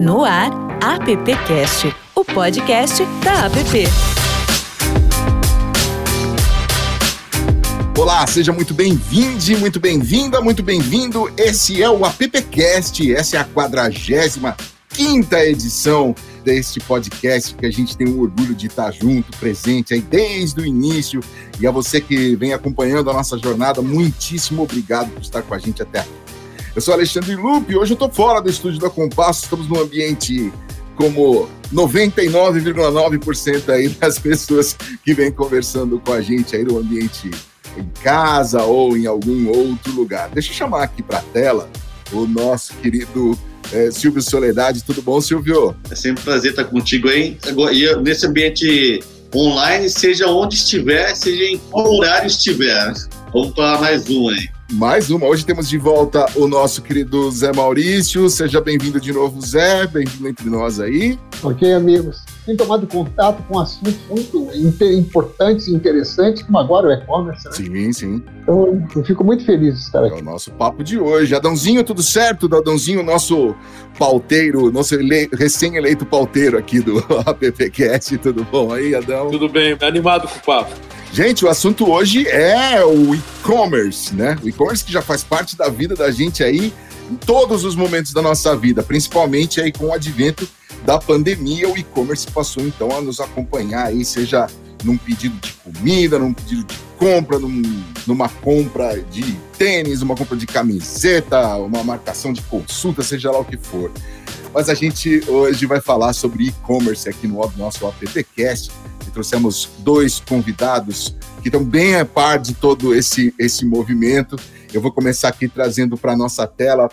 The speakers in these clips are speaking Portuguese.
No ar, AppCast, o podcast da App. Olá, seja muito bem-vindo, muito bem-vinda, muito bem-vindo. Esse é o AppCast, essa é a quadragésima quinta edição deste podcast que a gente tem o orgulho de estar junto, presente aí desde o início. E a você que vem acompanhando a nossa jornada, muitíssimo obrigado por estar com a gente até aqui. Eu sou Alexandre Lupe, hoje eu estou fora do estúdio da Compasso, estamos num ambiente como 99,9% aí das pessoas que vêm conversando com a gente aí no ambiente em casa ou em algum outro lugar. Deixa eu chamar aqui para a tela o nosso querido é, Silvio Soledade. Tudo bom, Silvio? É sempre um prazer estar contigo aí. E nesse ambiente online, seja onde estiver, seja em qual horário estiver. Vamos para mais um aí mais uma. Hoje temos de volta o nosso querido Zé Maurício. Seja bem-vindo de novo, Zé. Bem-vindo entre nós aí. Ok, amigos. Tem tomado contato com assuntos muito importantes e interessantes, como agora o e-commerce, né? Sim, sim. Então, eu fico muito feliz de estar aqui. É o nosso papo de hoje. Adãozinho, tudo certo? Adãozinho, nosso pauteiro, nosso recém-eleito pauteiro aqui do AppCast. Tudo bom aí, Adão? Tudo bem, animado com o papo. Gente, o assunto hoje é o e-commerce, né? O e-commerce que já faz parte da vida da gente aí em todos os momentos da nossa vida, principalmente aí com o advento da pandemia, o e-commerce passou então a nos acompanhar aí, seja num pedido de comida, num pedido de compra, num, numa compra de tênis, uma compra de camiseta, uma marcação de consulta, seja lá o que for. Mas a gente hoje vai falar sobre e-commerce aqui no nosso AppCast e trouxemos dois convidados que estão bem a par de todo esse, esse movimento. Eu vou começar aqui trazendo para a nossa tela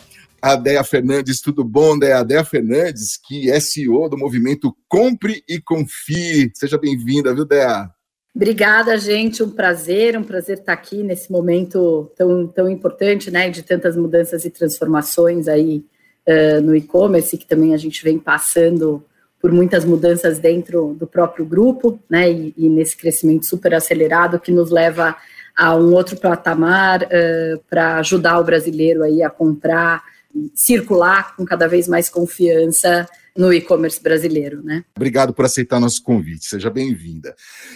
a Dea Fernandes. Tudo bom, Dea? A Dea Fernandes, que é CEO do movimento Compre e Confie. Seja bem-vinda, viu, Dea? Obrigada, gente. Um prazer, um prazer estar aqui nesse momento tão, tão importante, né, de tantas mudanças e transformações aí uh, no e-commerce, que também a gente vem passando por muitas mudanças dentro do próprio grupo, né, e, e nesse crescimento super acelerado que nos leva a um outro patamar uh, para ajudar o brasileiro aí a comprar, circular com cada vez mais confiança no e-commerce brasileiro, né? Obrigado por aceitar nosso convite, seja bem-vinda.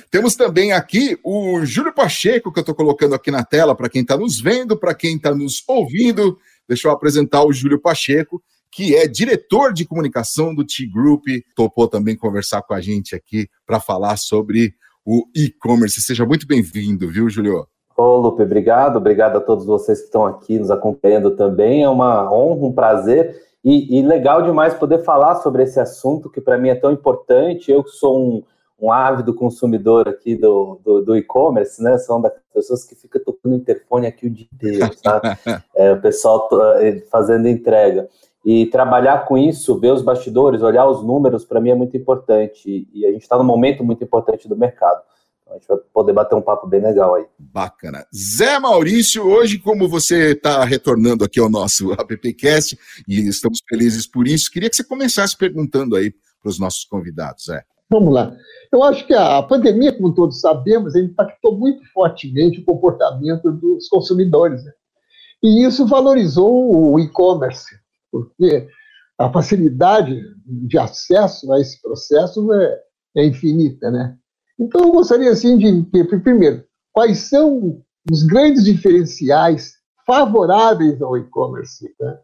Temos também aqui o Júlio Pacheco, que eu estou colocando aqui na tela para quem está nos vendo, para quem está nos ouvindo. Deixa eu apresentar o Júlio Pacheco que é diretor de comunicação do T-Group, topou também conversar com a gente aqui para falar sobre o e-commerce. Seja muito bem-vindo, viu, Julio? Ô, Lupe, obrigado. Obrigado a todos vocês que estão aqui nos acompanhando também. É uma honra, um prazer e, e legal demais poder falar sobre esse assunto que para mim é tão importante. Eu que sou um, um ávido consumidor aqui do, do, do e-commerce, né? São das pessoas que ficam tocando interfone aqui o dia inteiro, sabe? É, o pessoal eh, fazendo entrega. E trabalhar com isso, ver os bastidores, olhar os números, para mim é muito importante. E a gente está num momento muito importante do mercado. A gente vai poder bater um papo bem legal aí. Bacana. Zé Maurício, hoje, como você está retornando aqui ao nosso AppCast, e estamos felizes por isso, queria que você começasse perguntando aí para os nossos convidados, Zé. Vamos lá. Eu acho que a pandemia, como todos sabemos, impactou muito fortemente o comportamento dos consumidores. Né? E isso valorizou o e-commerce porque a facilidade de acesso a esse processo é, é infinita, né? Então, eu gostaria, assim, de, primeiro, quais são os grandes diferenciais favoráveis ao e-commerce, né?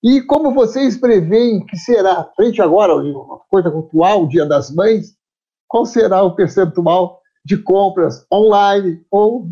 E como vocês preveem que será, frente agora, uma coisa atual, o Dia das Mães, qual será o percentual de compras online ou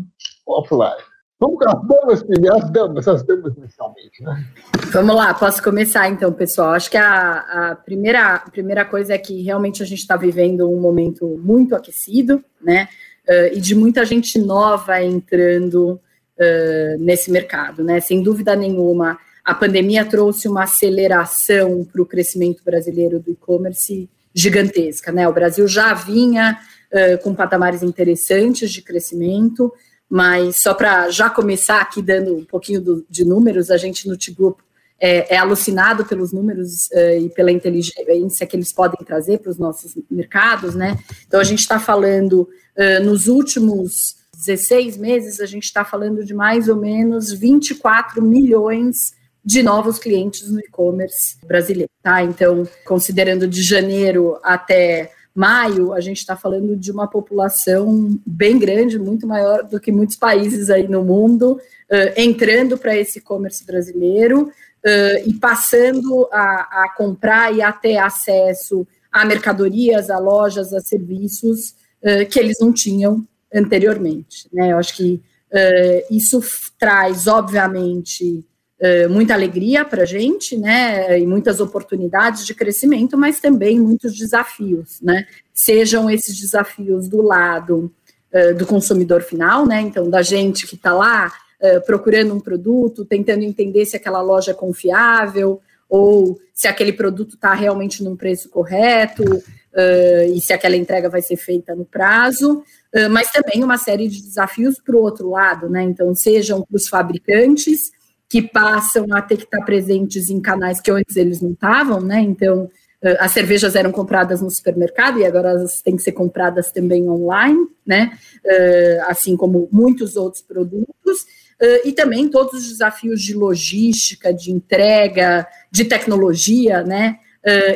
offline? Vamos com as damas primeiro, as damas, as damas inicialmente, né? Vamos lá, posso começar então, pessoal. Acho que a, a primeira, a primeira coisa é que realmente a gente está vivendo um momento muito aquecido, né? Uh, e de muita gente nova entrando uh, nesse mercado, né? Sem dúvida nenhuma, a pandemia trouxe uma aceleração para o crescimento brasileiro do e-commerce gigantesca, né? O Brasil já vinha uh, com patamares interessantes de crescimento, mas só para já começar aqui dando um pouquinho do, de números, a gente no T-Group é, é, alucinado pelos números uh, e pela inteligência que eles podem trazer para os nossos mercados, né? Então a gente está falando uh, nos últimos 16 meses, a gente está falando de mais ou menos 24 milhões de novos clientes no e-commerce brasileiro, tá? Então, considerando de janeiro até maio, a gente está falando de uma população bem grande, muito maior do que muitos países aí no mundo, uh, entrando para esse e-commerce brasileiro uh, e passando a, a, comprar e a ter acesso a mercadorias, a lojas, a serviços uh, que eles não tinham anteriormente. Né? Eu acho que isso traz, obviamente, muita alegria para a gente, né, e muitas oportunidades de crescimento, mas também muitos desafios, né, sejam esses desafios do lado uh, do consumidor final, né, então da gente que está lá uh, procurando um produto, tentando entender se aquela loja é confiável ou se aquele produto está realmente num preço correto uh, e se aquela entrega vai ser feita no prazo, mas também uma série de desafios para o outro lado, né, então sejam para os fabricantes que passam a ter que estar presentes em canais que antes eles não estavam, né? Então, eh, as cervejas eram compradas no supermercado e agora elas têm que ser compradas também online, né? Eh, assim como muitos outros produtos. Eh, e também todos os desafios de logística, de entrega, de tecnologia, né?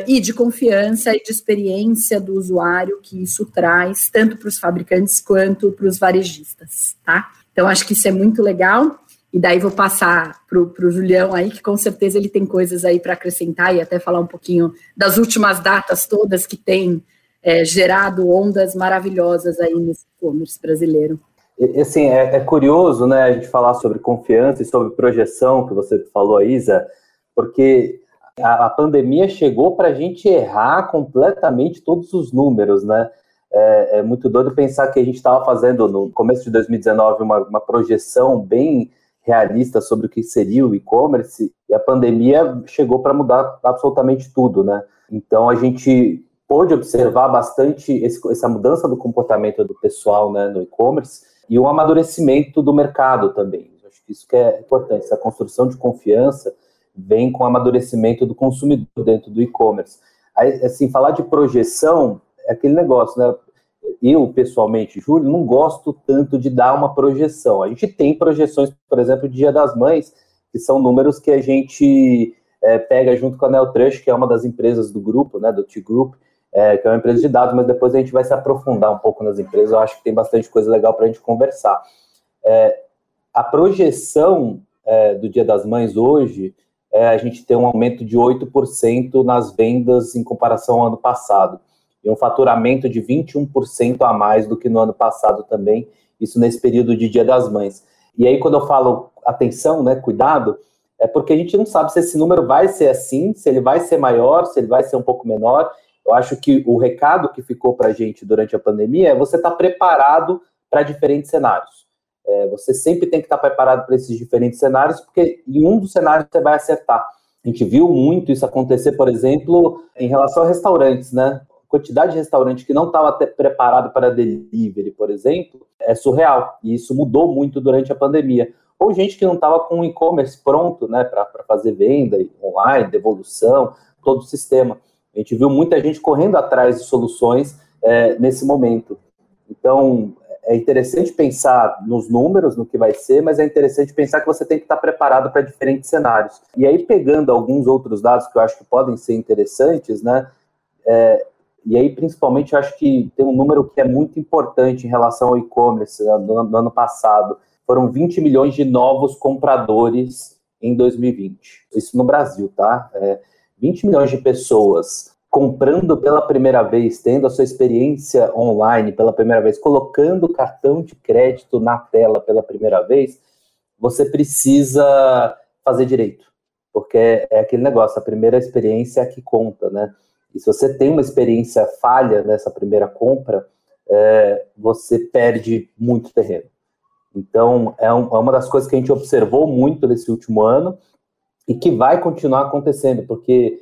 e de confiança e de experiência do usuário que isso traz, tanto para os fabricantes quanto para os varejistas, tá? Então, acho que isso é muito legal. E daí vou passar para o Julião aí, que com certeza ele tem coisas aí para acrescentar e até falar um pouquinho das últimas datas todas que tem é, gerado ondas maravilhosas aí nesse e-commerce brasileiro. E, assim, é, é, curioso, né, a gente falar sobre confiança e sobre projeção, que você falou, Isa, porque a, a pandemia chegou para a gente errar completamente todos os números, né? É, é muito doido pensar que a gente estava fazendo no começo de 2019 uma, uma projeção bem realista sobre o que seria o e-commerce e a pandemia chegou para mudar absolutamente tudo, né? Então a gente pôde observar bastante esse, essa mudança do comportamento do pessoal né, no e-commerce e o amadurecimento do mercado também. Acho que isso que é importante, essa construção de confiança vem com o amadurecimento do consumidor dentro do e-commerce. Assim, falar de projeção é aquele negócio, né? Eu, pessoalmente, Júlio, não gosto tanto de dar uma projeção. A gente tem projeções, por exemplo, de Dia das Mães, que são números que a gente é, pega junto com a Neotrush, que é uma das empresas do grupo, né, do T-Group, é, que é uma empresa de dados, mas depois a gente vai se aprofundar um pouco nas empresas. Eu acho que tem bastante coisa legal para a gente conversar. É, a projeção é, do Dia das Mães hoje é a gente ter um aumento de 8% nas vendas em comparação ao ano passado e um faturamento de 21% a mais do que no ano passado também, isso nesse período de Dia das Mães. E aí, quando eu falo atenção, né, cuidado, é porque a gente não sabe se esse número vai ser assim, se ele vai ser maior, se ele vai ser um pouco menor. Eu acho que o recado que ficou para a gente durante a pandemia é você estar tá preparado para diferentes cenários. É, você sempre tem que estar tá preparado para esses diferentes cenários, porque em um dos cenários você vai acertar. A gente viu muito isso acontecer, por exemplo, em relação a restaurantes, né? Quantidade de restaurante que não estava preparado para delivery, por exemplo, é surreal. E isso mudou muito durante a pandemia. Ou gente que não estava com o e-commerce pronto né, para fazer venda online, devolução, todo o sistema. A gente viu muita gente correndo atrás de soluções é, nesse momento. Então, é interessante pensar nos números, no que vai ser, mas é interessante pensar que você tem que estar preparado para diferentes cenários. E aí, pegando alguns outros dados que eu acho que podem ser interessantes, né? É, e aí, principalmente, eu acho que tem um número que é muito importante em relação ao e-commerce né, no, no, ano passado. Foram 20 milhões de novos compradores em 2020. Isso no Brasil, tá? É, 20 milhões de pessoas comprando pela primeira vez, tendo a sua experiência online pela primeira vez, colocando o cartão de crédito na tela pela primeira vez, você precisa fazer direito. Porque é aquele negócio, a primeira experiência é a que conta, né? E se você tem uma experiência falha nessa primeira compra, é, você perde muito terreno. Então, é, um, é, uma das coisas que a gente observou muito nesse último ano e que vai continuar acontecendo, porque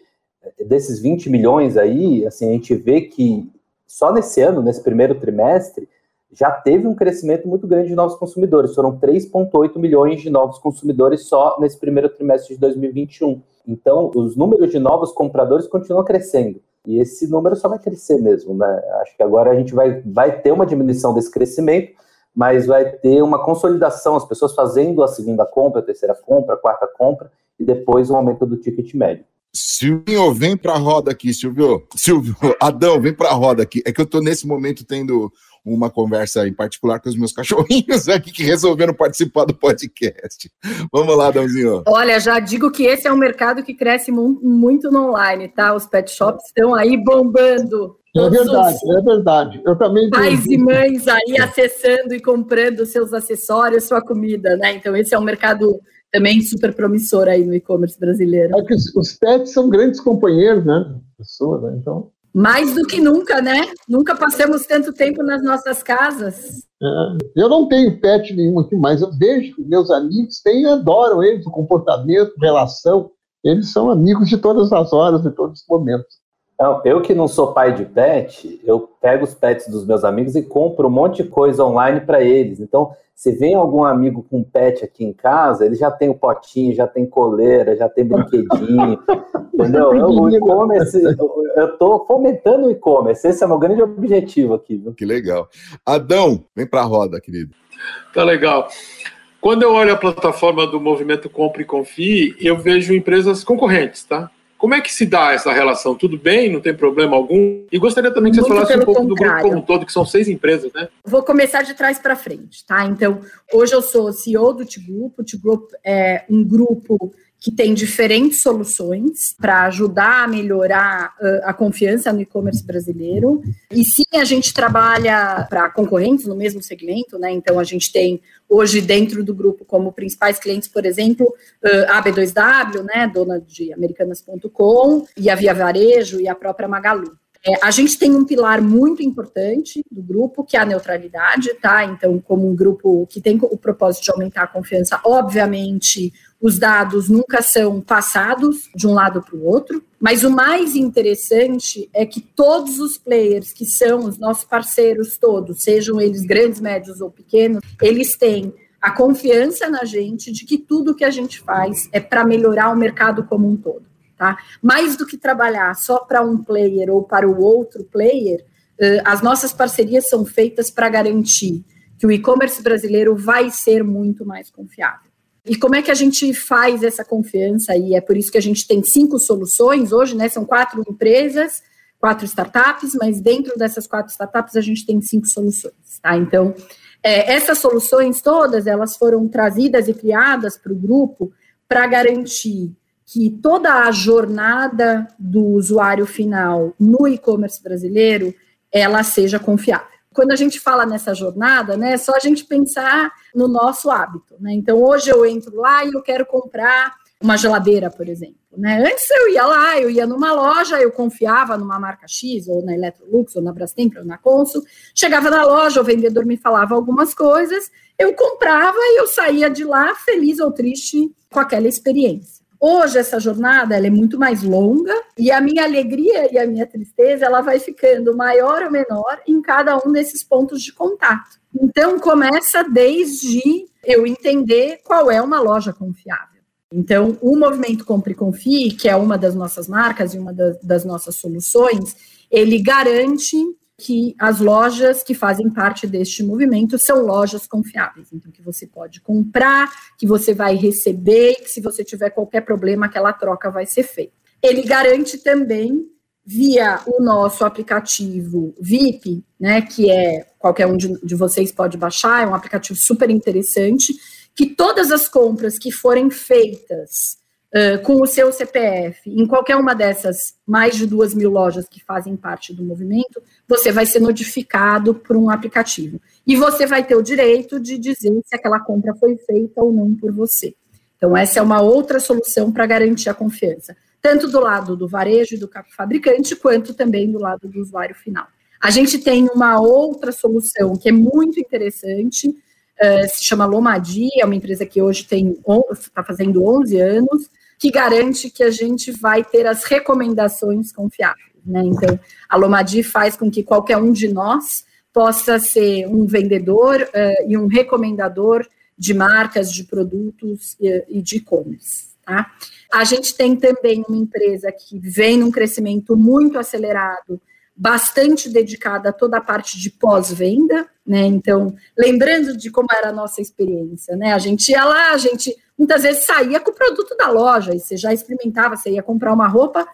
desses 20 milhões aí, assim, a gente vê que só nesse ano, nesse primeiro trimestre, já teve um crescimento muito grande de novos consumidores. Foram 3,8 milhões de novos consumidores só nesse primeiro trimestre de 2021. Então, os números de novos compradores continuam crescendo. E esse número só vai crescer mesmo, né? Acho que agora a gente vai, vai ter uma diminuição desse crescimento, mas vai ter uma consolidação, as pessoas fazendo a segunda compra, a terceira compra, a quarta compra, e depois um aumento do ticket médio. Silvio, vem para a roda aqui, Silvio. Silvio, Adão, vem para a roda aqui. É que eu estou nesse momento tendo uma conversa em particular com os meus cachorrinhos aqui que resolveram participar do podcast. Vamos lá, Adãozinho. Olha, já digo que esse é um mercado que cresce muito no online, tá? Os pet shops estão aí bombando. É verdade, é verdade. Eu também pais e mães aí acessando e comprando seus acessórios, sua comida, né? Então esse é um mercado também super promissor aí no e-commerce brasileiro. É que os pets são grandes companheiros, né? Pessoas, né? Então mais do que nunca, né? Nunca passamos tanto tempo nas nossas casas. É, eu não tenho pet nenhum aqui, mas eu vejo que meus amigos têm, adoram eles, o comportamento, relação. Eles são amigos de todas as horas, de todos os momentos. Então, eu que não sou pai de pet, eu pego os pets dos meus amigos e compro um monte de coisa online para eles. Então, se vem algum amigo com pet aqui em casa, ele já tem o potinho, já tem coleira, já tem brinquedinho, entendeu? Eu, o e-commerce, eu estou fomentando o e-commerce, esse é o meu grande objetivo aqui. Viu? Que legal. Adão, vem para a roda, querido. Tá legal. Quando eu olho a plataforma do movimento Compre e Confie, eu vejo empresas concorrentes, tá? Como é que se dá essa relação? Tudo bem? Não tem problema algum? E gostaria também que você falasse um pouco contrário. do grupo como um todo, que são seis empresas, né? Vou começar de trás para frente, tá? Então, hoje eu sou CEO do T-Group. O T-Group é um grupo que tem diferentes soluções para ajudar a melhorar a confiança no e-commerce brasileiro. E sim, a gente trabalha para concorrentes no mesmo segmento, né? Então a gente tem hoje dentro do grupo como principais clientes, por exemplo, a B2W, né, dona de americanas.com, e a Via Varejo e a própria Magalu. É, a gente tem um pilar muito importante do grupo, que é a neutralidade, tá? Então, como um grupo que tem o propósito de aumentar a confiança, obviamente, os dados nunca são passados de um lado para o outro, mas o mais interessante é que todos os players que são os nossos parceiros todos, sejam eles grandes, médios ou pequenos, eles têm a confiança na gente de que tudo que a gente faz é para melhorar o mercado como um todo. Tá? Mais do que trabalhar só para um player ou para o outro player, as nossas parcerias são feitas para garantir que o e-commerce brasileiro vai ser muito mais confiável. E como é que a gente faz essa confiança? E é por isso que a gente tem cinco soluções hoje, né? São quatro empresas, quatro startups, mas dentro dessas quatro startups a gente tem cinco soluções, tá? Então, é, essas soluções todas, elas foram trazidas e criadas para o grupo para garantir que toda a jornada do usuário final no e-commerce brasileiro ela seja confiável. Quando a gente fala nessa jornada, né, é só a gente pensar no nosso hábito. Né? Então, hoje eu entro lá e eu quero comprar uma geladeira, por exemplo. Né? Antes eu ia lá, eu ia numa loja, eu confiava numa marca X, ou na Electrolux, ou na Brastemp, ou na Consul. Chegava na loja, o vendedor me falava algumas coisas, eu comprava e eu saía de lá feliz ou triste com aquela experiência. Hoje essa jornada ela é muito mais longa e a minha alegria e a minha tristeza ela vai ficando maior ou menor em cada um desses pontos de contato. Então começa desde eu entender qual é uma loja confiável. Então, o movimento Compre e Confie, que é uma das nossas marcas e uma das, das nossas soluções, ele garante que as lojas que fazem parte deste movimento são lojas confiáveis. Então, que você pode comprar, que você vai receber, que se você tiver qualquer problema, aquela troca vai ser feita. Ele garante também, via o nosso aplicativo VIP, né, que é qualquer um de, de vocês pode baixar, é um aplicativo super interessante, que todas as compras que forem feitas uh, com o seu CPF em qualquer uma dessas mais de duas mil lojas que fazem parte do movimento, você vai ser notificado por um aplicativo. E você vai ter o direito de dizer se aquela compra foi feita ou não por você. Então, essa é uma outra solução para garantir a confiança, tanto do lado do varejo e do fabricante, quanto também do lado do usuário final. A gente tem uma outra solução que é muito interessante, uh, se chama Lomadi, é uma empresa que hoje tem está fazendo 11 anos, que garante que a gente vai ter as recomendações confiáveis. Né? Então, a Lomadi faz com que qualquer um de nós possa ser um vendedor uh, e um recomendador de marcas, de produtos e, e de e-commerce. Tá? A gente tem também uma empresa que vem num crescimento muito acelerado, bastante dedicada a toda a parte de pós-venda, né? Então, lembrando de como era a nossa experiência, né? A gente ia lá, a gente muitas vezes saía com o produto da loja e você já experimentava, você ia comprar uma roupa,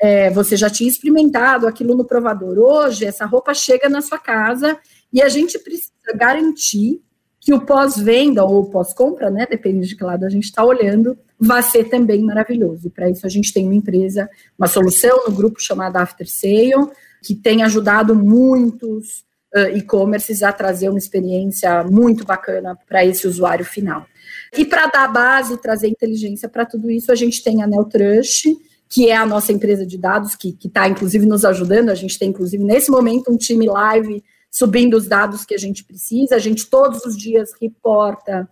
é, você já tinha experimentado aquilo no provador. Hoje, essa roupa chega na sua casa e a gente precisa garantir que o pós-venda ou pós-compra, né, depende de que lado a gente está olhando, vai ser também maravilhoso. Para isso, a gente tem uma empresa, uma solução no grupo chamada After Sale, que tem ajudado muitos uh, e-commerces a trazer uma experiência muito bacana para esse usuário final. E para dar base e trazer inteligência para tudo isso, a gente tem a Neutrush, que é a nossa empresa de dados, que está, inclusive, nos ajudando. A gente tem, inclusive, nesse momento, um time live subindo os dados que a gente precisa. A gente todos os dias reporta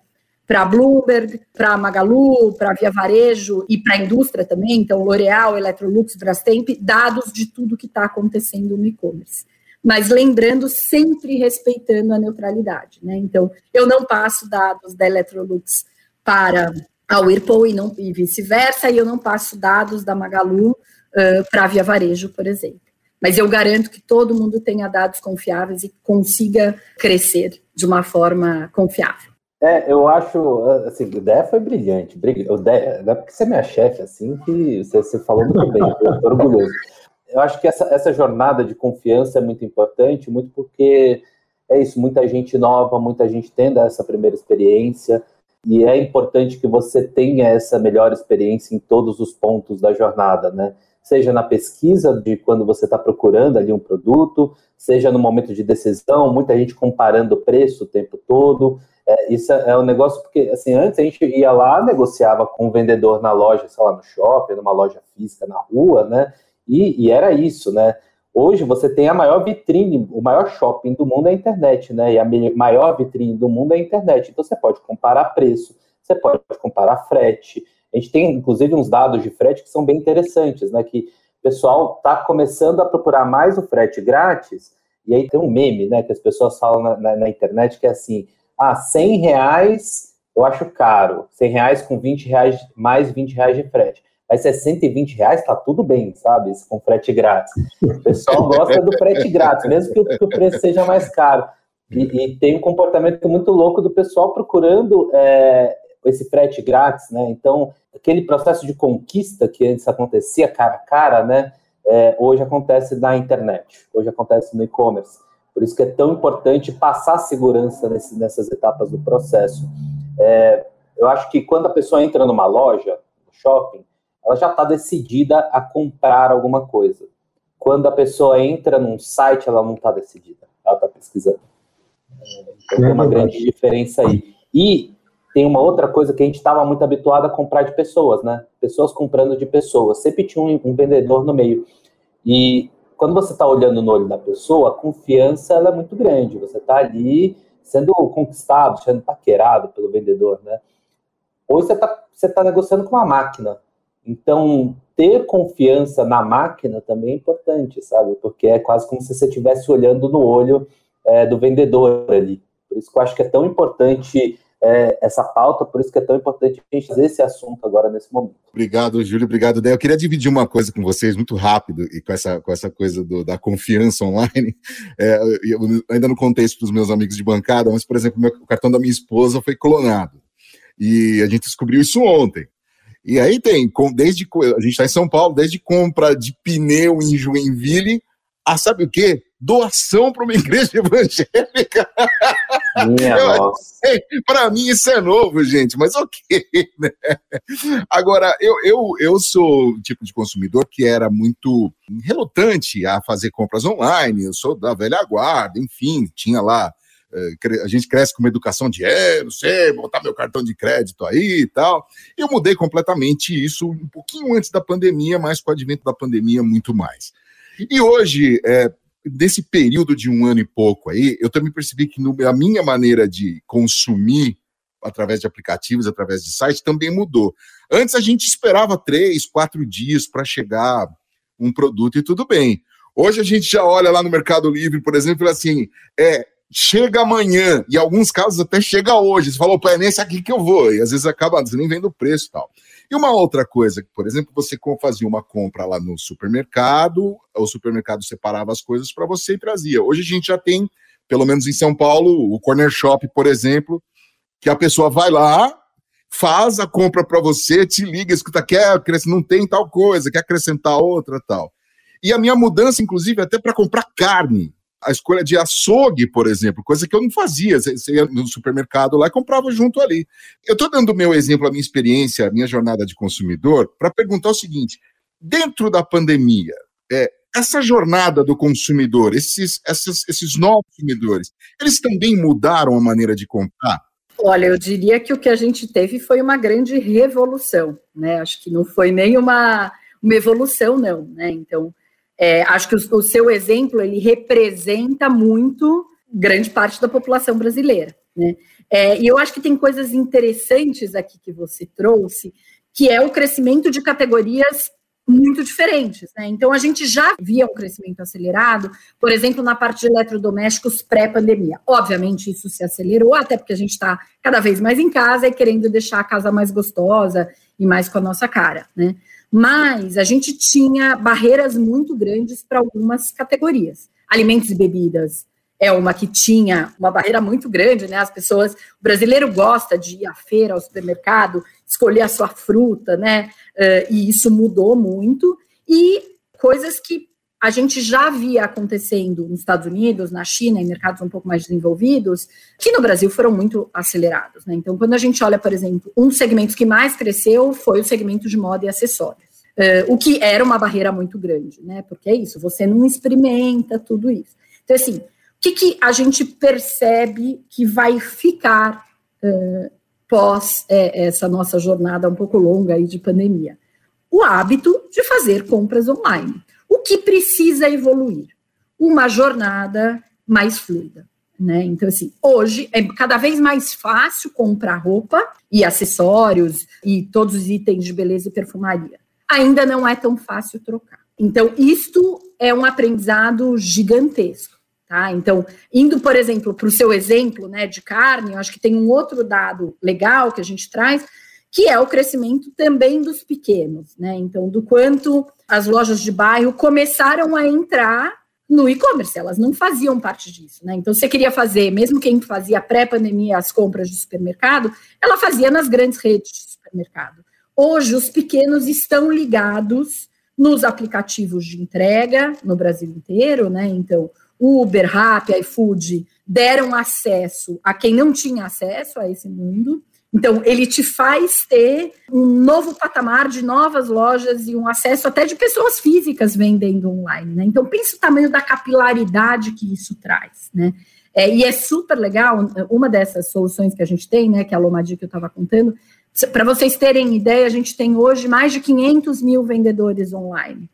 para Bloomberg, para Magalu, para Via Varejo e para a indústria também, então L'Oréal, Electrolux, Brastemp, dados de tudo que está acontecendo no e-commerce. Mas lembrando, sempre respeitando a neutralidade. Né? Então, eu não passo dados da Electrolux para a Whirlpool e, não, e vice-versa, e eu não passo dados da Magalu uh, para a Via Varejo, por exemplo. Mas eu garanto que todo mundo tenha dados confiáveis e consiga crescer de uma forma confiável. É, eu acho, assim, a ideia foi brilhante. Não é porque você é minha chefe, assim, que você, você falou muito bem, eu tô orgulhoso. Eu acho que essa, essa jornada de confiança é muito importante, muito porque é isso, muita gente nova, muita gente tendo essa primeira experiência, e é importante que você tenha essa melhor experiência em todos os pontos da jornada, né? Seja na pesquisa de quando você está procurando ali um produto, seja no momento de decisão, muita gente comparando o preço o tempo todo, é, isso é um negócio porque, assim, antes a gente ia lá, negociava com o vendedor na loja, sei lá, no shopping, numa loja física, na rua, né? E, e, era isso, né? Hoje você tem a maior vitrine, o maior shopping do mundo é a internet, né? E a maior vitrine do mundo é a internet. Então você pode comparar preço, você pode comparar frete. A gente tem, inclusive, uns dados de frete que são bem interessantes, né? Que o pessoal está começando a procurar mais o frete grátis, e aí tem um meme, né? Que as pessoas falam na, na, na internet que é assim ah, 100 reais eu acho caro. 100 reais com 20 reais, mais 20 reais de frete. Mas se é 120 reais, tá tudo bem, sabe? Com frete grátis. O pessoal gosta do frete grátis, mesmo que o, que o preço seja mais caro. E, e, tem um comportamento muito louco do pessoal procurando é, esse frete grátis, né? Então, aquele processo de conquista que antes acontecia cara a cara, né? É, hoje acontece na internet, hoje acontece no e-commerce. Por isso que é tão importante passar segurança nesse, nessas etapas do processo. É, eu acho que quando a pessoa entra numa loja, no shopping, ela já está decidida a comprar alguma coisa. Quando a pessoa entra num site, ela não está decidida, ela está pesquisando. Então tem uma grande diferença aí. E tem uma outra coisa que a gente estava muito habituado a comprar de pessoas, né? Pessoas comprando de pessoas. Sempre tinha um, um vendedor no meio. E quando você está olhando no olho da pessoa, a confiança ela é muito grande. Você está ali sendo conquistado, sendo paquerado pelo vendedor, né? Hoje você está você tá negociando com uma máquina. Então, ter confiança na máquina também é importante, sabe? Porque é quase como se você estivesse olhando no olho é, do vendedor ali. Por isso que eu acho que é tão importante é, essa pauta, por isso que é tão importante a gente fazer esse assunto agora nesse momento. Obrigado, Júlio, obrigado, Dé. Eu queria dividir uma coisa com vocês muito rápido e com essa, com essa coisa do, da confiança online. É, eu ainda não contei isso para os meus amigos de bancada, mas, por exemplo, meu, o cartão da minha esposa foi clonado. E a gente descobriu isso ontem. E aí tem, desde a gente está em São Paulo, desde compra de pneu em Joinville, a sabe o quê? Doação para uma igreja evangélica. Para mim isso é novo, gente, mas ok. Né? Agora, eu, eu, eu sou o tipo de consumidor que era muito relutante a fazer compras online, eu sou da velha guarda, enfim, tinha lá a gente cresce com uma educação de, é, não sei, botar meu cartão de crédito aí e tal. Eu mudei completamente isso um pouquinho antes da pandemia, mas com o advento da pandemia, muito mais. E hoje, é, desse período de um ano e pouco aí, eu também percebi que no, a minha maneira de consumir através de aplicativos, através de sites, também mudou. Antes a gente esperava três, quatro dias para chegar um produto e tudo bem. Hoje a gente já olha lá no Mercado Livre, por exemplo, assim, é, chega amanhã, e alguns casos até chega hoje. Você falou, é nesse aqui que eu vou, e às vezes acaba, você nem vendo o preço e tal. E uma outra coisa, por exemplo, você fazia uma compra lá no supermercado, o supermercado separava as coisas para você e trazia. Hoje a gente já tem, pelo menos em São Paulo, o Corner Shop, por exemplo, que a pessoa vai lá faz a compra para você, te liga, escuta, quer, não tem tal coisa, quer acrescentar outra tal. E a minha mudança, inclusive, até para comprar carne. A escolha de açougue, por exemplo, coisa que eu não fazia. Você ia no supermercado lá e comprava junto ali. Eu estou dando o meu exemplo, a minha experiência, a minha jornada de consumidor, para perguntar o seguinte: dentro da pandemia, é, essa jornada do consumidor, esses, esses, esses novos consumidores, eles também mudaram a maneira de comprar? Olha, eu diria que o que a gente teve foi uma grande revolução, né? Acho que não foi nem uma, uma evolução, não, né? Então, é, acho que o, o, seu exemplo ele representa muito grande parte da população brasileira, né? É, e eu acho que tem coisas interessantes aqui que você trouxe, que é o crescimento de categorias muito diferentes. Né? Então, a gente já via um crescimento acelerado, por exemplo, na parte de eletrodomésticos pré-pandemia. Obviamente, isso se acelerou, até porque a gente está cada vez mais em casa e querendo deixar a casa mais gostosa e mais com a nossa cara. Né? Mas a gente tinha barreiras muito grandes para algumas categorias. Alimentos e bebidas, é uma que tinha uma barreira muito grande, né? As pessoas, o brasileiro gosta de ir à feira, ao supermercado, escolher a sua fruta, né? Uh, e isso mudou muito. E coisas que a gente já via acontecendo nos Estados Unidos, na China, em mercados um pouco mais desenvolvidos, que no Brasil foram muito acelerados, né? Então, quando a gente olha, por exemplo, um segmento que mais cresceu foi o segmento de moda e acessórios. Uh, o que era uma barreira muito grande, né? Porque é isso, você não experimenta tudo isso. Então, assim, que, que a gente percebe que vai ficar uh, pós é, essa nossa jornada um pouco longa aí de pandemia? O hábito de fazer compras online. O que precisa evoluir? Uma jornada mais fluida. Né? Então, assim, hoje é cada vez mais fácil comprar roupa e acessórios e todos os itens de beleza e perfumaria. Ainda não é tão fácil trocar. Então, isto é um aprendizado gigantesco. Tá? Então, indo, por exemplo, para o seu exemplo né, de carne, eu acho que tem um outro dado legal que a gente traz, que é o crescimento também dos pequenos, né? Então, do quanto as lojas de bairro começaram a entrar no e-commerce, elas não faziam parte disso, né? Então, você queria fazer, mesmo quem fazia pré-pandemia as compras de supermercado, ela fazia nas grandes redes de supermercado. Hoje, os pequenos estão ligados nos aplicativos de entrega no Brasil inteiro, né? Então, Uber, Rappi, iFood deram acesso a quem não tinha acesso a esse mundo. Então, ele te faz ter um novo patamar de novas lojas e um acesso até de pessoas físicas vendendo online. Né? Então, pense o tamanho da capilaridade que isso traz. Né? É, e é super legal, uma dessas soluções que a gente tem, né, que é a Lomadi que eu estava contando, para vocês terem ideia, a gente tem hoje mais de 500 mil vendedores online.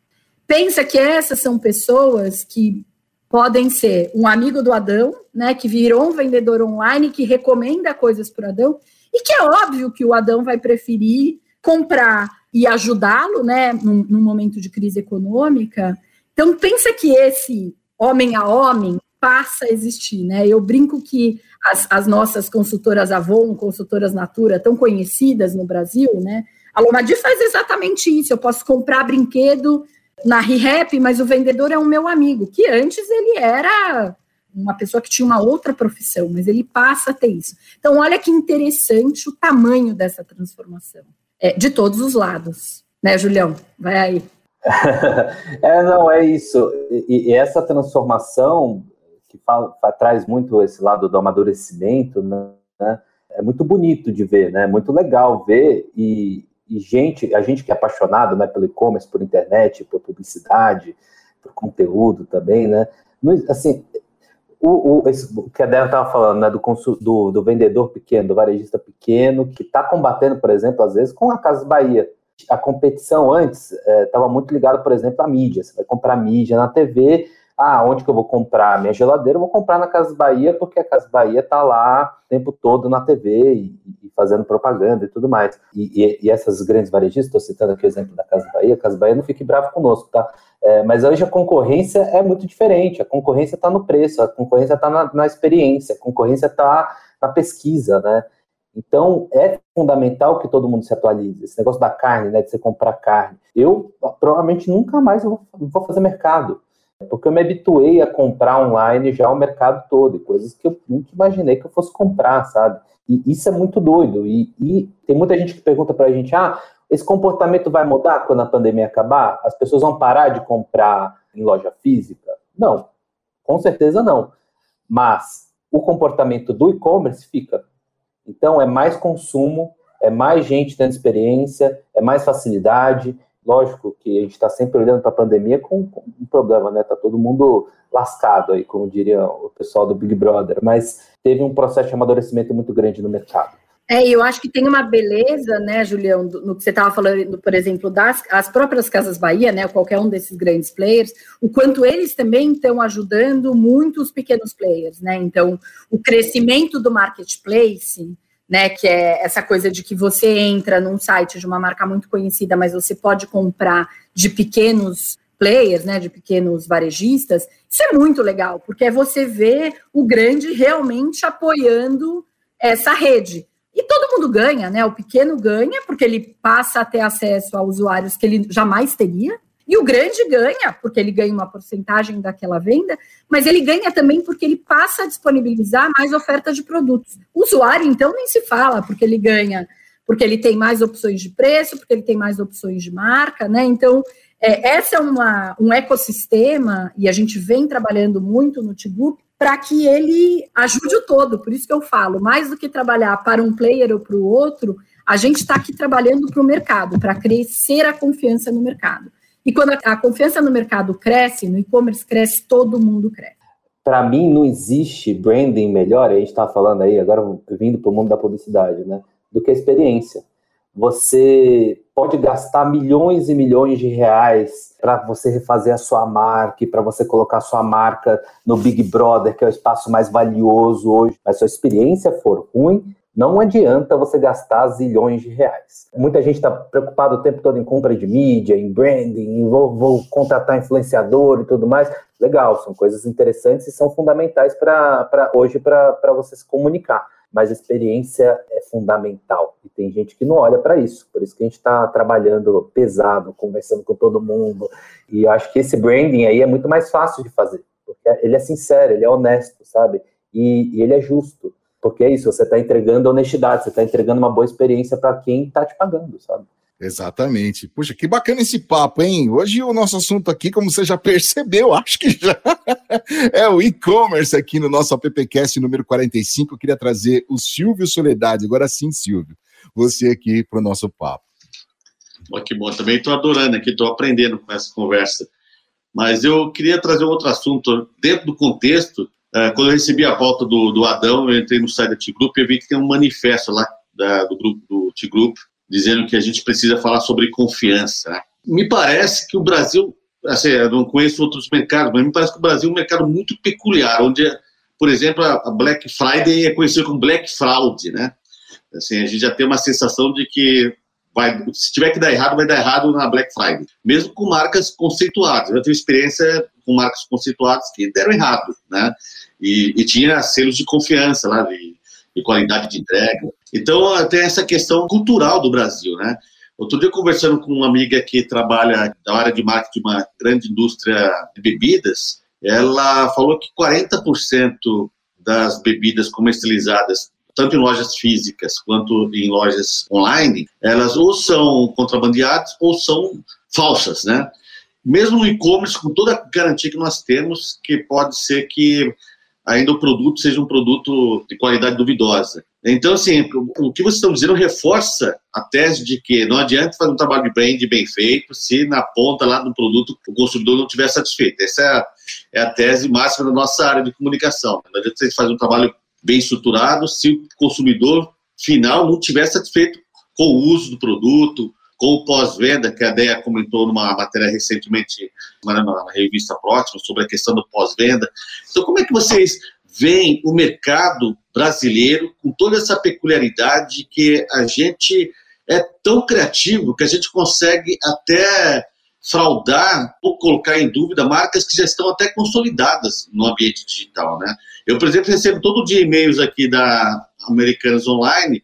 Pensa que essas são pessoas que podem ser um amigo do Adão, né, que virou um vendedor online que recomenda coisas para o Adão, e que é óbvio que o Adão vai preferir comprar e ajudá-lo, né, num, num, momento de crise econômica. Então pensa que esse homem a homem passa a existir, né? Eu brinco que as, as nossas consultoras Avon, consultoras Natura, tão conhecidas no Brasil, né? A Lomadi faz exatamente isso. Eu posso comprar brinquedo na ReHap, mas o vendedor é um meu amigo, que antes ele era uma pessoa que tinha uma outra profissão, mas ele passa a ter isso. Então, olha que interessante o tamanho dessa transformação, é, de todos os lados. Né, Julião? Vai aí. é, não, é isso. E, e essa transformação, que fala, traz muito esse lado do amadurecimento, né, é muito bonito de ver, né? Muito legal ver e, e gente, a gente que é apaixonado né, pelo e-commerce, por internet, por publicidade, por conteúdo também, né? Assim, o, o, o que a Débora estava falando, né, do, do, do, vendedor pequeno, do varejista pequeno, que está combatendo, por exemplo, às vezes, com a Casa Bahia. A competição antes estava é, muito ligada, por exemplo, à mídia. Você vai comprar mídia na TV, ah, onde que eu vou comprar minha geladeira? Eu vou comprar na Casa Bahia, porque a Casa Bahia está lá o tempo todo na TV e, e fazendo propaganda e tudo mais. E, e, e essas grandes varejistas, estou citando aqui o exemplo da Casa Bahia, a Casa Bahia não fique bravo conosco, tá? É, mas hoje a concorrência é muito diferente, a concorrência está no preço, a concorrência está na, na experiência, a concorrência está na pesquisa, né? Então, é fundamental que todo mundo se atualize. Esse negócio da carne, né, de você comprar carne. Eu, provavelmente, nunca mais vou, vou fazer mercado. Porque eu me habituei a comprar online já o mercado todo, e coisas que eu nunca imaginei que eu fosse comprar, sabe? E isso é muito doido. E, e tem muita gente que pergunta pra gente: ah, esse comportamento vai mudar quando a pandemia acabar? As pessoas vão parar de comprar em loja física? Não, com certeza não. Mas o comportamento do e-commerce fica. Então, é mais consumo, é mais gente tendo experiência, é mais facilidade. Lógico que a gente está sempre olhando para a pandemia com, com, um problema, né? Tá todo mundo lascado aí, como diria o pessoal do Big Brother, mas teve um processo de amadurecimento muito grande no mercado. É, eu acho que tem uma beleza, né, Julião, no que você estava falando, por exemplo, das as próprias Casas Bahia, né, qualquer um desses grandes players, o quanto eles também estão ajudando muitos pequenos players, né? Então, o crescimento do marketplace, né, que é essa coisa de que você entra num site de uma marca muito conhecida, mas você pode comprar de pequenos players, né, de pequenos varejistas, isso é muito legal, porque é você ver o grande realmente apoiando essa rede. E todo mundo ganha, né? O pequeno ganha, porque ele passa a ter acesso a usuários que ele jamais teria, e o grande ganha, porque ele ganha uma porcentagem daquela venda, mas ele ganha também porque ele passa a disponibilizar mais oferta de produtos. O usuário, então, nem se fala, porque ele ganha, porque ele tem mais opções de preço, porque ele tem mais opções de marca, né? Então, é, essa é uma, um ecossistema, e a gente vem trabalhando muito no Tigup, para que ele ajude o todo. Por isso que eu falo, mais do que trabalhar para um player ou para o outro, a gente está aqui trabalhando para o mercado, para crescer a confiança no mercado. E quando a, a confiança no mercado cresce, no e-commerce cresce, todo mundo cresce. Para mim, não existe branding melhor, a gente está falando aí, agora vindo para o mundo da publicidade, né? Do que a experiência. Você pode gastar milhões e milhões de reais para você refazer a sua marca, para você colocar a sua marca no Big Brother, que é o espaço mais valioso hoje. Mas se a experiência for ruim, não adianta você gastar zilhões de reais. Muita gente está preocupado o tempo todo em compra de mídia, em branding, em vou, vou contratar influenciador e tudo mais. Legal, são coisas interessantes e são fundamentais para hoje para você se comunicar mas experiência é fundamental. E tem gente que não olha para isso. Por isso que a gente está trabalhando pesado, conversando com todo mundo. E acho que esse branding aí é muito mais fácil de fazer. Porque ele é sincero, ele é honesto, sabe? E, e ele é justo. Porque é isso, você está entregando honestidade, você está entregando uma boa experiência para quem está te pagando, sabe? Exatamente. Puxa, que bacana esse papo, hein? Hoje o nosso assunto aqui, como você já percebeu, acho que já é o e-commerce aqui no nosso AppCast número 45. Eu queria trazer o Silvio Soledade. Agora sim, Silvio, você aqui para o nosso papo. Oh, que bom, também estou adorando aqui, estou aprendendo com essa conversa. Mas eu queria trazer um outro assunto dentro do contexto. É, quando eu recebi a volta do, do Adão, eu entrei no site da T-Group e vi que tem um manifesto lá da, do grupo do T-Group dizendo que a gente precisa falar sobre confiança. Né? Me parece que o Brasil, assim, eu não conheço outros mercados, mas me parece que o Brasil é um mercado muito peculiar, onde, por exemplo, a Black Friday é conhecida como Black Fraud, né? Assim, a gente já tem uma sensação de que vai, se tiver que dar errado, vai dar errado na Black Friday. Mesmo com marcas conceituadas. Eu tenho experiência com marcas conceituadas que deram errado, né? E, e tinha selos de confiança lá, de, de qualidade de entrega. Então, tem essa questão cultural do Brasil, né? Outro dia, conversando com uma amiga que trabalha na área de marketing de uma grande indústria de bebidas, ela falou que 40% das bebidas comercializadas, tanto em lojas físicas quanto em lojas online, elas ou são contrabandeadas ou são falsas, né? Mesmo no e-commerce, com toda a garantia que nós temos, que pode ser que ainda o produto seja um produto de qualidade duvidosa. Então, assim, o que vocês estão dizendo reforça a tese de que não adianta fazer um trabalho de brand bem feito se na ponta lá do produto o consumidor não estiver satisfeito. Essa é a, é a, tese máxima da nossa área de comunicação. Não adianta você fazer um trabalho bem estruturado se o consumidor final não estiver satisfeito com o uso do produto, com o pós-venda, que a DEA comentou numa matéria recentemente na, revista Próxima sobre a questão do pós-venda. Então, como é que vocês veem o mercado brasileiro com toda essa peculiaridade que a gente é tão criativo que a gente consegue até fraudar ou colocar em dúvida marcas que já estão até consolidadas no ambiente digital, né? Eu, por exemplo, recebo todo dia e-mails aqui da Americanas Online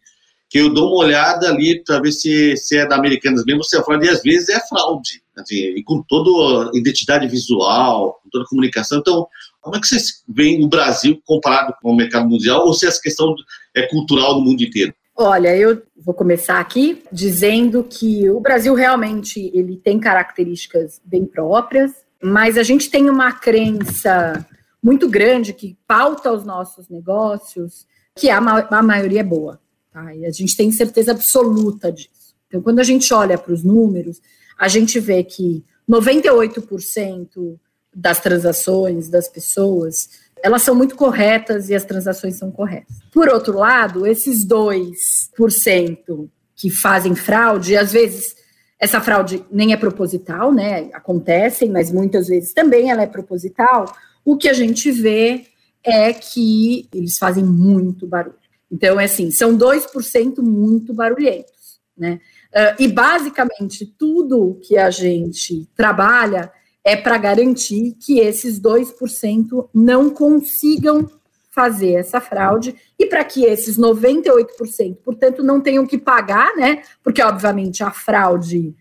que eu dou uma olhada ali para ver se, se é da Americanas mesmo, você fala, e às vezes é fraude, assim, e com toda identidade visual, com toda comunicação. Então, como é que vocês veem o Brasil comparado com o mercado mundial, ou se essa questão é cultural no mundo inteiro? Olha, eu vou começar aqui dizendo que o Brasil realmente ele tem características bem próprias, mas a gente tem uma crença muito grande que pauta os nossos negócios, que a, ma a maioria é boa. Tá? E a gente tem certeza absoluta disso. Então, quando a gente olha para os números, a gente vê que 98% das transações das pessoas, elas são muito corretas e as transações são corretas. Por outro lado, esses 2% que fazem fraude, às vezes essa fraude nem é proposital, né? Acontecem, mas muitas vezes também ela é proposital. O que a gente vê é que eles fazem muito barulho. Então, é assim, são 2% muito barulhentos, né? Uh, e basicamente tudo que a gente trabalha é para garantir que esses 2% não consigam fazer essa fraude e para que esses 98%, portanto, não tenham que pagar, né? Porque, obviamente, a fraude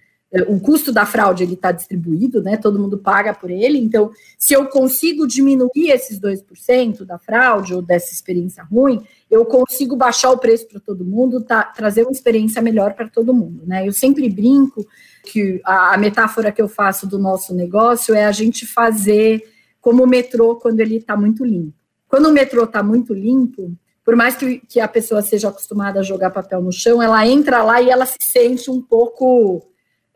o custo da fraude ele está distribuído, né? Todo mundo paga por ele. Então, se eu consigo diminuir esses 2% da fraude ou dessa experiência ruim, eu consigo baixar o preço para todo mundo, tá, trazer uma experiência melhor para todo mundo, né? Eu sempre brinco que a, a, metáfora que eu faço do nosso negócio é a gente fazer como o metrô quando ele está muito limpo. Quando o metrô está muito limpo, por mais que, que a pessoa seja acostumada a jogar papel no chão, ela entra lá e ela se sente um pouco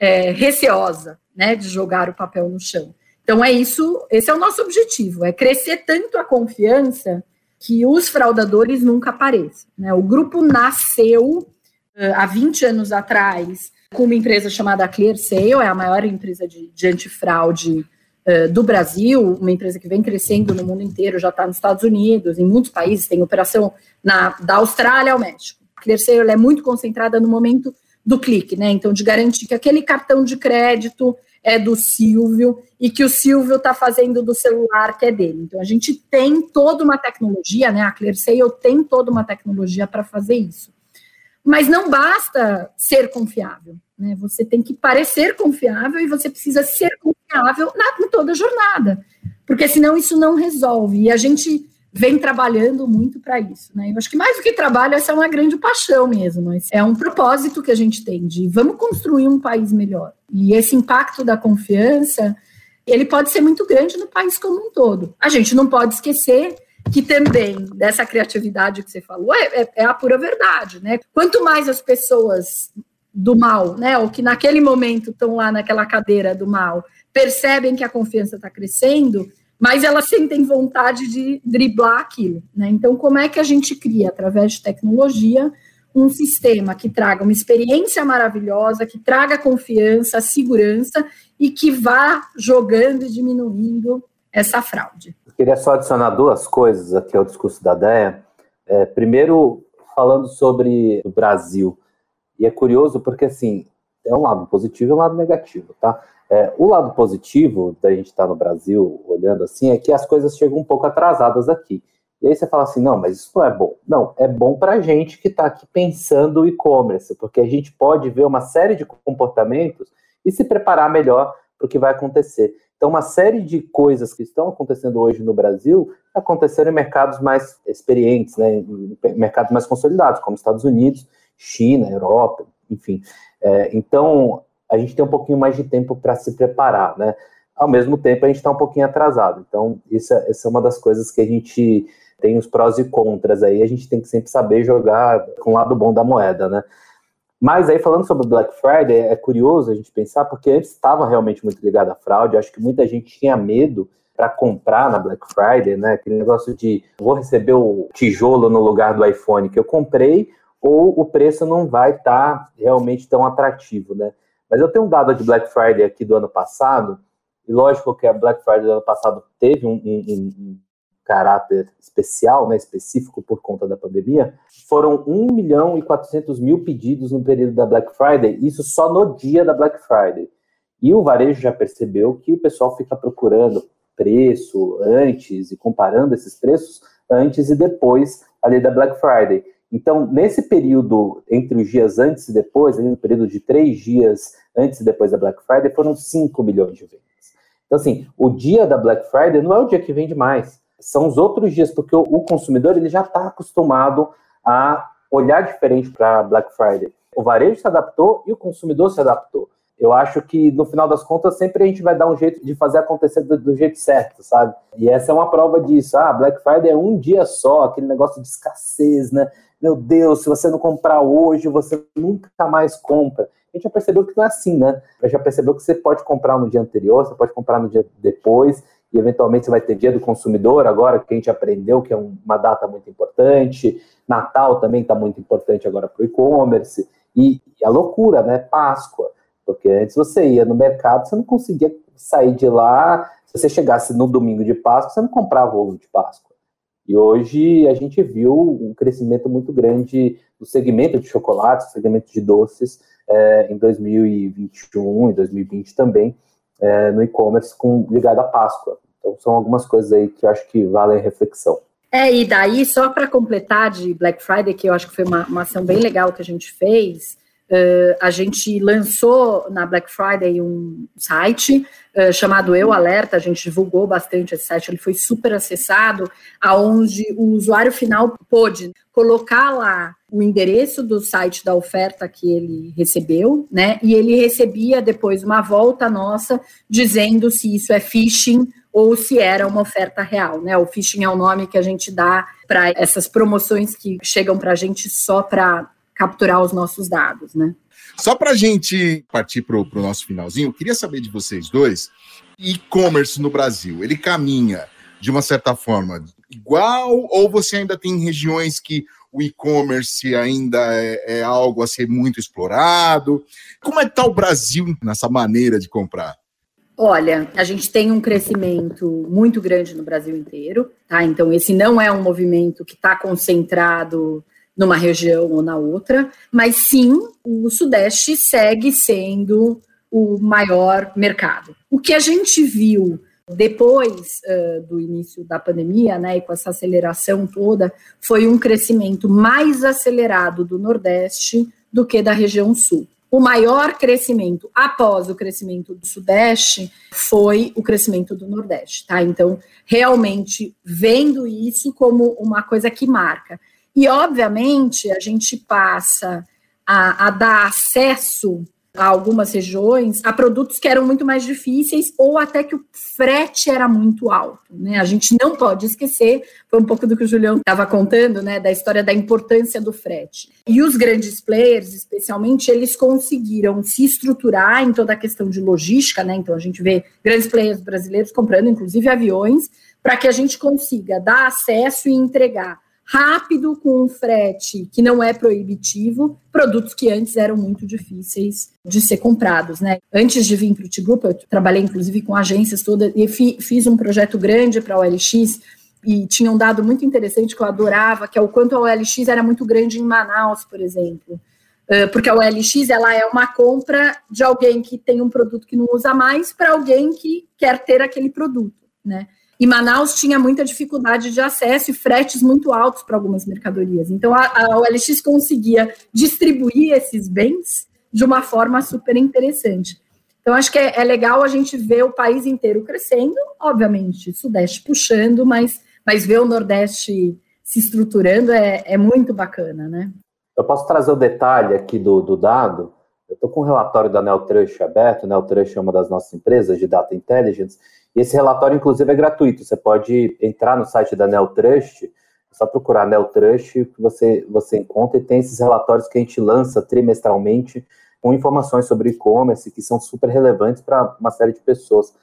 é, receosa né, de jogar o papel no chão. Então é isso, esse é o nosso objetivo, é crescer tanto a confiança que os fraudadores nunca apareçam. Né? O grupo nasceu uh, há 20 anos atrás com uma empresa chamada ClearSale, é a maior empresa de, de antifraude uh, do Brasil, uma empresa que vem crescendo no mundo inteiro, já está nos Estados Unidos, em muitos países, tem operação na, da Austrália ao México. A ClearSale é muito concentrada no momento do clique, né? Então, de garantir que aquele cartão de crédito é do Silvio e que o Silvio está fazendo do celular que é dele. Então, a gente tem toda uma tecnologia, né? A ClearSale tem toda uma tecnologia para fazer isso. Mas não basta ser confiável, né? Você tem que parecer confiável e você precisa ser confiável na, em toda a jornada, porque senão isso não resolve. E a gente vem trabalhando muito para isso, né? Eu acho que mais do que trabalho, essa é uma grande paixão mesmo. É um propósito que a gente tem de vamos construir um país melhor. E esse impacto da confiança, ele pode ser muito grande no país como um todo. A gente não pode esquecer que também dessa criatividade que você falou é, é, é a pura verdade, né? Quanto mais as pessoas do mal, né, ou que naquele momento estão lá naquela cadeira do mal, percebem que a confiança está crescendo, mas elas sentem vontade de driblar aquilo. Né? Então, como é que a gente cria, através de tecnologia, um sistema que traga uma experiência maravilhosa, que traga confiança, segurança e que vá jogando e diminuindo essa fraude? Eu queria só adicionar duas coisas aqui ao discurso da DEA. É, primeiro, falando sobre o Brasil. E é curioso porque, assim, é um lado positivo e um lado negativo, tá? É, o lado positivo da gente estar tá no Brasil olhando assim é que as coisas chegam um pouco atrasadas aqui. E aí você fala assim, não, mas isso não é bom. Não, é bom para a gente que está aqui pensando o e-commerce, porque a gente pode ver uma série de comportamentos e se preparar melhor para o que vai acontecer. Então, uma série de coisas que estão acontecendo hoje no Brasil aconteceram em mercados mais experientes, né, em mercados mais consolidados, como Estados Unidos, China, Europa, enfim. É, então, a gente tem um pouquinho mais de tempo para se preparar, né? Ao mesmo tempo, a gente está um pouquinho atrasado. Então, isso é, essa é uma das coisas que a gente tem os prós e contras aí, a gente tem que sempre saber jogar com o lado bom da moeda, né? Mas aí, falando sobre Black Friday, é curioso a gente pensar, porque antes estava realmente muito ligado à fraude, acho que muita gente tinha medo para comprar na Black Friday, né? Aquele negócio de vou receber o tijolo no lugar do iPhone que eu comprei, ou o preço não vai estar tá realmente tão atrativo, né? Mas eu tenho um dado de Black Friday aqui do ano passado, e lógico que a Black Friday do ano passado teve um, um, um caráter especial, né, específico por conta da pandemia, foram 1 milhão e 400 mil pedidos no período da Black Friday, isso só no dia da Black Friday. E o varejo já percebeu que o pessoal fica procurando preço antes e comparando esses preços antes e depois ali da Black Friday. Então, nesse período entre os dias antes e depois, no período de três dias antes e depois da Black Friday, foram 5 milhões de vendas. Então, assim, o dia da Black Friday não é o dia que vende mais, são os outros dias, porque o, consumidor ele já está acostumado a olhar diferente para Black Friday. O varejo se adaptou e o consumidor se adaptou. Eu acho que no final das contas sempre a gente vai dar um jeito de fazer acontecer do, do, jeito certo, sabe? E essa é uma prova disso. Ah, Black Friday é um dia só, aquele negócio de escassez, né? Meu Deus, se você não comprar hoje, você nunca mais compra. A gente já percebeu que não é assim, né? Já percebeu que você pode comprar no dia anterior, você pode comprar no dia depois, e eventualmente você vai ter dia do consumidor agora, que a gente aprendeu que é uma data muito importante. Natal também está muito importante agora para o e-commerce. E a loucura, né? Páscoa. Porque antes você ia no mercado, você não conseguia sair de lá. Se você chegasse no domingo de Páscoa, você não comprava ovo de Páscoa. E hoje a gente viu um crescimento muito grande no segmento de chocolates, no segmento de doces, é, em 2021 e 2020 também, é, no e-commerce ligado à Páscoa. Então são algumas coisas aí que eu acho que valem reflexão. É, e daí, só para completar de Black Friday, que eu acho que foi uma, uma ação bem legal que a gente fez, Uh, a gente lançou na Black Friday um site uh, chamado Eu Alerta, a gente divulgou bastante esse site, ele foi super acessado, aonde o usuário final pôde colocar lá o endereço do site da oferta que ele recebeu, né? E ele recebia depois uma volta nossa dizendo se isso é phishing ou se era uma oferta real, né? O phishing é o nome que a gente dá para essas promoções que chegam para a gente só para capturar os nossos dados, né? Só para a gente partir para o nosso finalzinho, eu queria saber de vocês dois, e-commerce no Brasil, ele caminha de uma certa forma igual ou você ainda tem regiões que o e-commerce ainda é, é, algo a ser muito explorado? Como é que está o Brasil nessa maneira de comprar? Olha, a gente tem um crescimento muito grande no Brasil inteiro, tá? Então, esse não é um movimento que está concentrado numa região ou na outra, mas sim o Sudeste segue sendo o maior mercado. O que a gente viu depois uh, do início da pandemia, né, e com essa aceleração toda, foi um crescimento mais acelerado do Nordeste do que da região Sul. O maior crescimento após o crescimento do Sudeste foi o crescimento do Nordeste, tá? Então, realmente vendo isso como uma coisa que marca. E, obviamente, a gente passa a, a dar acesso a algumas regiões a produtos que eram muito mais difíceis ou até que o frete era muito alto, né? A gente não pode esquecer, foi um pouco do que o Julião estava contando, né, da história da importância do frete. E os grandes players, especialmente, eles conseguiram se estruturar em toda a questão de logística, né? Então a gente vê grandes players brasileiros comprando inclusive aviões para que a gente consiga dar acesso e entregar rápido, com um frete que não é proibitivo, produtos que antes eram muito difíceis de ser comprados, né? Antes de vir para o T-Group, eu trabalhei inclusive com agências todas e fiz um projeto grande para a OLX e tinha um dado muito interessante que eu adorava, que é o quanto a OLX era muito grande em Manaus, por exemplo. Porque a OLX ela é uma compra de alguém que tem um produto que não usa mais para alguém que quer ter aquele produto, né? E Manaus tinha muita dificuldade de acesso e fretes muito altos para algumas mercadorias. Então a, a OLX conseguia distribuir esses bens de uma forma super interessante. Então, acho que é, é, legal a gente ver o país inteiro crescendo, obviamente, Sudeste puxando, mas, mas ver o Nordeste se estruturando é, é muito bacana, né? Eu posso trazer o detalhe aqui do, do dado. Eu estou com o um relatório da Neltrush aberto. Neltrush é uma das nossas empresas de Data Intelligence. Esse relatório, inclusive, é gratuito. Você pode entrar no site da Neltrust, é só procurar Neltrust, que você, você encontra e tem esses relatórios que a gente lança trimestralmente com informações sobre e-commerce que são super relevantes para uma série de pessoas.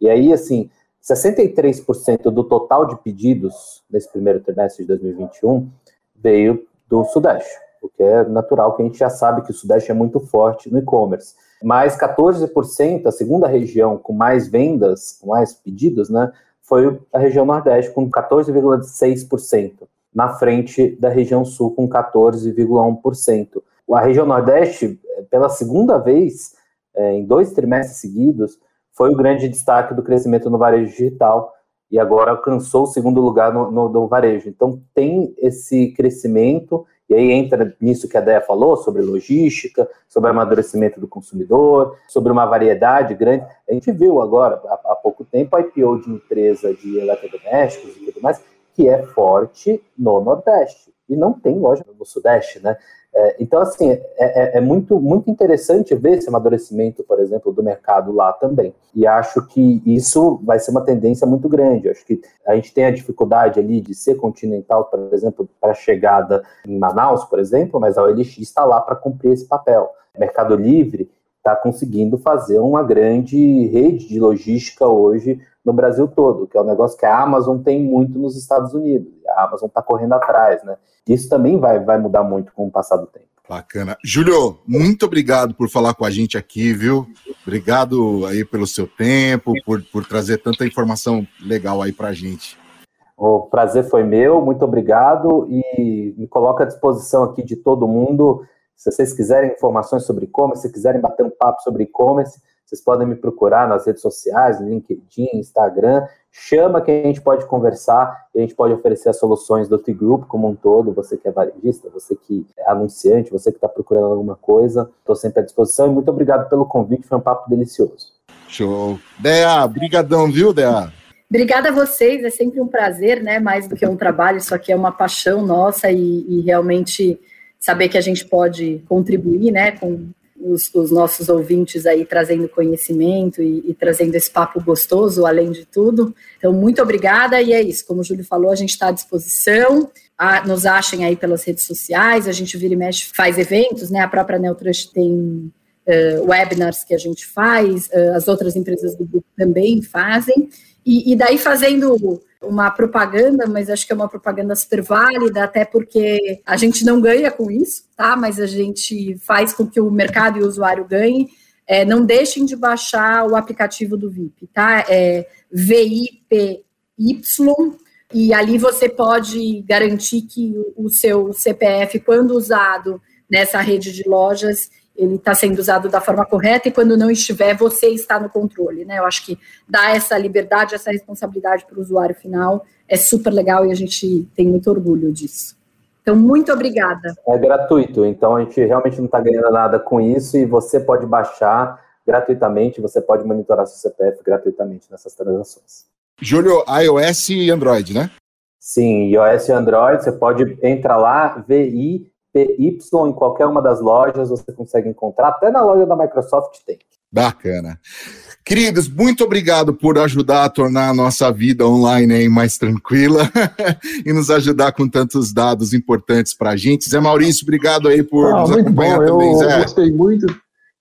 E aí, assim, 63% do total de pedidos nesse primeiro trimestre de 2021 veio do Sudeste, porque é natural que a gente já sabe que o Sudeste é muito forte no e-commerce. Mas 14%, a segunda região com mais vendas, com mais pedidos, né, foi a região Nordeste, com 14,6%, na frente da região Sul, com 14,1%. A região Nordeste, pela segunda vez, é, em dois trimestres seguidos, foi o grande destaque do crescimento no varejo digital e agora alcançou o segundo lugar no, no, no varejo. Então, tem esse crescimento E aí entra nisso que a Deia falou, sobre logística, sobre amadurecimento do consumidor, sobre uma variedade grande. A gente viu agora, há, há pouco tempo, a IPO de empresa de eletrodomésticos e tudo mais, que é forte no Nordeste. E não tem loja no Sudeste, né? É, então, assim, é, é, é, muito, muito interessante ver esse amadurecimento, por exemplo, do mercado lá também. E acho que isso vai ser uma tendência muito grande. Acho que a gente tem a dificuldade ali de ser continental, por exemplo, para a chegada em Manaus, por exemplo, mas a OLX está lá para cumprir esse papel. Mercado Livre está conseguindo fazer uma grande rede de logística hoje no Brasil todo, que é um negócio que a Amazon tem muito nos Estados Unidos. A Amazon está correndo atrás, né? Isso também vai, vai mudar muito com o passar do tempo. Bacana. Júlio, muito obrigado por falar com a gente aqui, viu? Obrigado aí pelo seu tempo, por, por trazer tanta informação legal aí para a gente. O prazer foi meu, muito obrigado e me coloco à disposição aqui de todo mundo. Se vocês quiserem informações sobre e-commerce, se quiserem bater um papo sobre e-commerce, vocês podem me procurar nas redes sociais, no LinkedIn, Instagram. Chama que a gente pode conversar e a gente pode oferecer as soluções do T-Group como um todo. Você que é varejista, você que é anunciante, você que está procurando alguma coisa, estou sempre à disposição e muito obrigado pelo convite, foi um papo delicioso. Show. Dea, brigadão, viu, Dea? Obrigada a vocês, é sempre um prazer, né? Mais do que um trabalho, isso aqui é uma paixão nossa e, e realmente saber que a gente pode contribuir, né, com os, os, nossos ouvintes aí trazendo conhecimento e, e, trazendo esse papo gostoso, além de tudo. Então, muito obrigada, e é isso. Como o Júlio falou, a gente está à disposição. A, nos achem aí pelas redes sociais, a gente vira e mexe, faz eventos, né? A própria Neutrush tem uh, webinars que a gente faz, uh, as outras empresas do grupo também fazem. E, e daí fazendo uma propaganda, mas acho que é uma propaganda super válida, até porque a gente não ganha com isso, tá? Mas a gente faz com que o mercado e o usuário ganhem. É, não deixem de baixar o aplicativo do VIP, tá? É VIPY, e ali você pode garantir que o seu CPF, quando usado nessa rede de lojas, ele está sendo usado da forma correta e quando não estiver, você está no controle, né? Eu acho que dar essa liberdade, essa responsabilidade para o usuário final é super legal e a gente tem muito orgulho disso. Então, muito obrigada. É gratuito, então a gente realmente não está ganhando nada com isso e você pode baixar gratuitamente, você pode monitorar seu CPF gratuitamente nessas transações. Júlio, iOS e Android, né? Sim, iOS e Android, você pode entrar lá, VI PY em qualquer uma das lojas, você consegue encontrar, até na loja da Microsoft tem. Bacana. Queridos, muito obrigado por ajudar a tornar a nossa vida online mais tranquila e nos ajudar com tantos dados importantes para a gente. Zé Maurício, obrigado aí por ah, nos acompanhar bom. também, eu Zé. gostei muito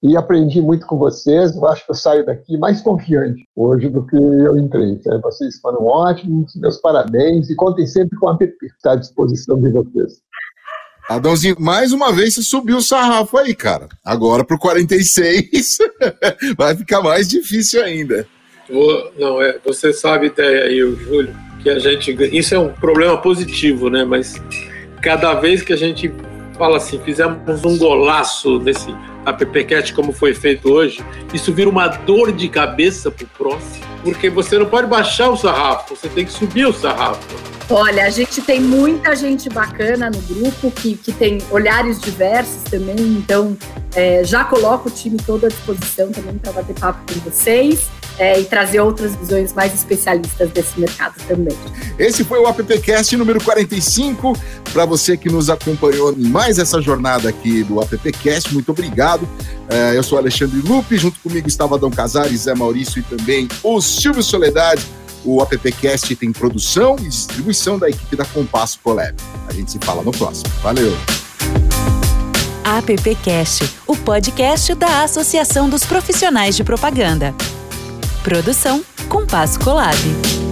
e aprendi muito com vocês. Eu acho que eu saio daqui mais confiante hoje do que eu entrei. Vocês foram ótimos, meus parabéns e contem sempre com a app, está à disposição de vocês. Adãozinho, mais uma vez você subiu o sarrafo aí, cara. Agora pro 46 vai ficar mais difícil ainda. Não, é, você sabe até aí, o Júlio, que a gente. Isso é um problema positivo, né? Mas cada vez que a gente fala assim, fizemos um golaço nesse AppCast como foi feito hoje, isso vira uma dor de cabeça pro próximo, porque você não pode baixar o sarrafo, você tem que subir o sarrafo. Olha, a gente tem muita gente bacana no grupo que, que tem olhares diversos também, então é, já coloco o time todo à disposição também para bater papo com vocês. É, e trazer outras visões mais especialistas desse mercado também. Esse foi o AppCast número 45. Para você que nos acompanhou em mais essa jornada aqui do AppCast, muito obrigado. É, eu sou Alexandre Lupe, junto comigo estava Dom Casares, Zé Maurício e também o Silvio Soledade. O AppCast tem produção e distribuição da equipe da Compasso Colab. A gente se fala no próximo. Valeu! AppCast, o podcast da Associação dos Profissionais de Propaganda. Produção Compasso Colab.